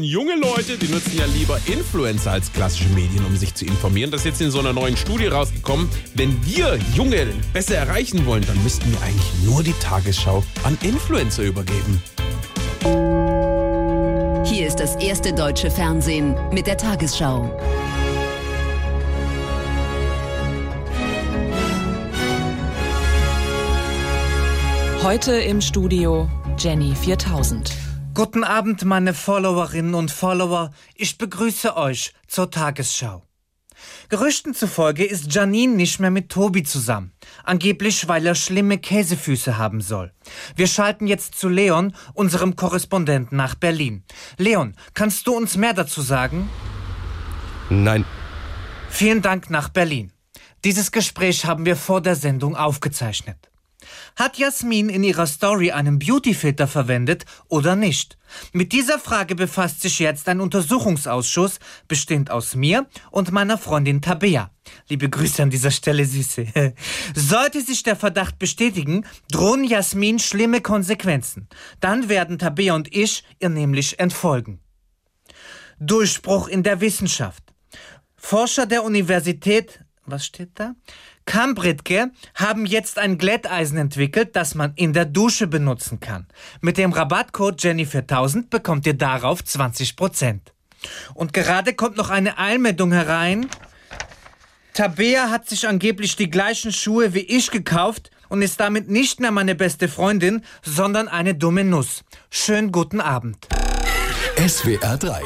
Junge Leute, die nutzen ja lieber Influencer als klassische Medien, um sich zu informieren. Das ist jetzt in so einer neuen Studie rausgekommen. Wenn wir Junge besser erreichen wollen, dann müssten wir eigentlich nur die Tagesschau an Influencer übergeben. Hier ist das erste deutsche Fernsehen mit der Tagesschau. Heute im Studio Jenny 4000. Guten Abend, meine Followerinnen und Follower. Ich begrüße euch zur Tagesschau. Gerüchten zufolge ist Janine nicht mehr mit Tobi zusammen. Angeblich, weil er schlimme Käsefüße haben soll. Wir schalten jetzt zu Leon, unserem Korrespondenten nach Berlin. Leon, kannst du uns mehr dazu sagen? Nein. Vielen Dank nach Berlin. Dieses Gespräch haben wir vor der Sendung aufgezeichnet. Hat Jasmin in ihrer Story einen Beautyfilter verwendet oder nicht? Mit dieser Frage befasst sich jetzt ein Untersuchungsausschuss, bestehend aus mir und meiner Freundin Tabea. Liebe Grüße an dieser Stelle, Süße. Sollte sich der Verdacht bestätigen, drohen Jasmin schlimme Konsequenzen. Dann werden Tabea und ich ihr nämlich entfolgen. Durchbruch in der Wissenschaft. Forscher der Universität, was steht da? Cambridge haben jetzt ein Glätteisen entwickelt, das man in der Dusche benutzen kann. Mit dem Rabattcode Jenny4000 bekommt ihr darauf 20%. Und gerade kommt noch eine Eilmeldung herein. Tabea hat sich angeblich die gleichen Schuhe wie ich gekauft und ist damit nicht mehr meine beste Freundin, sondern eine dumme Nuss. Schönen guten Abend. SWR 3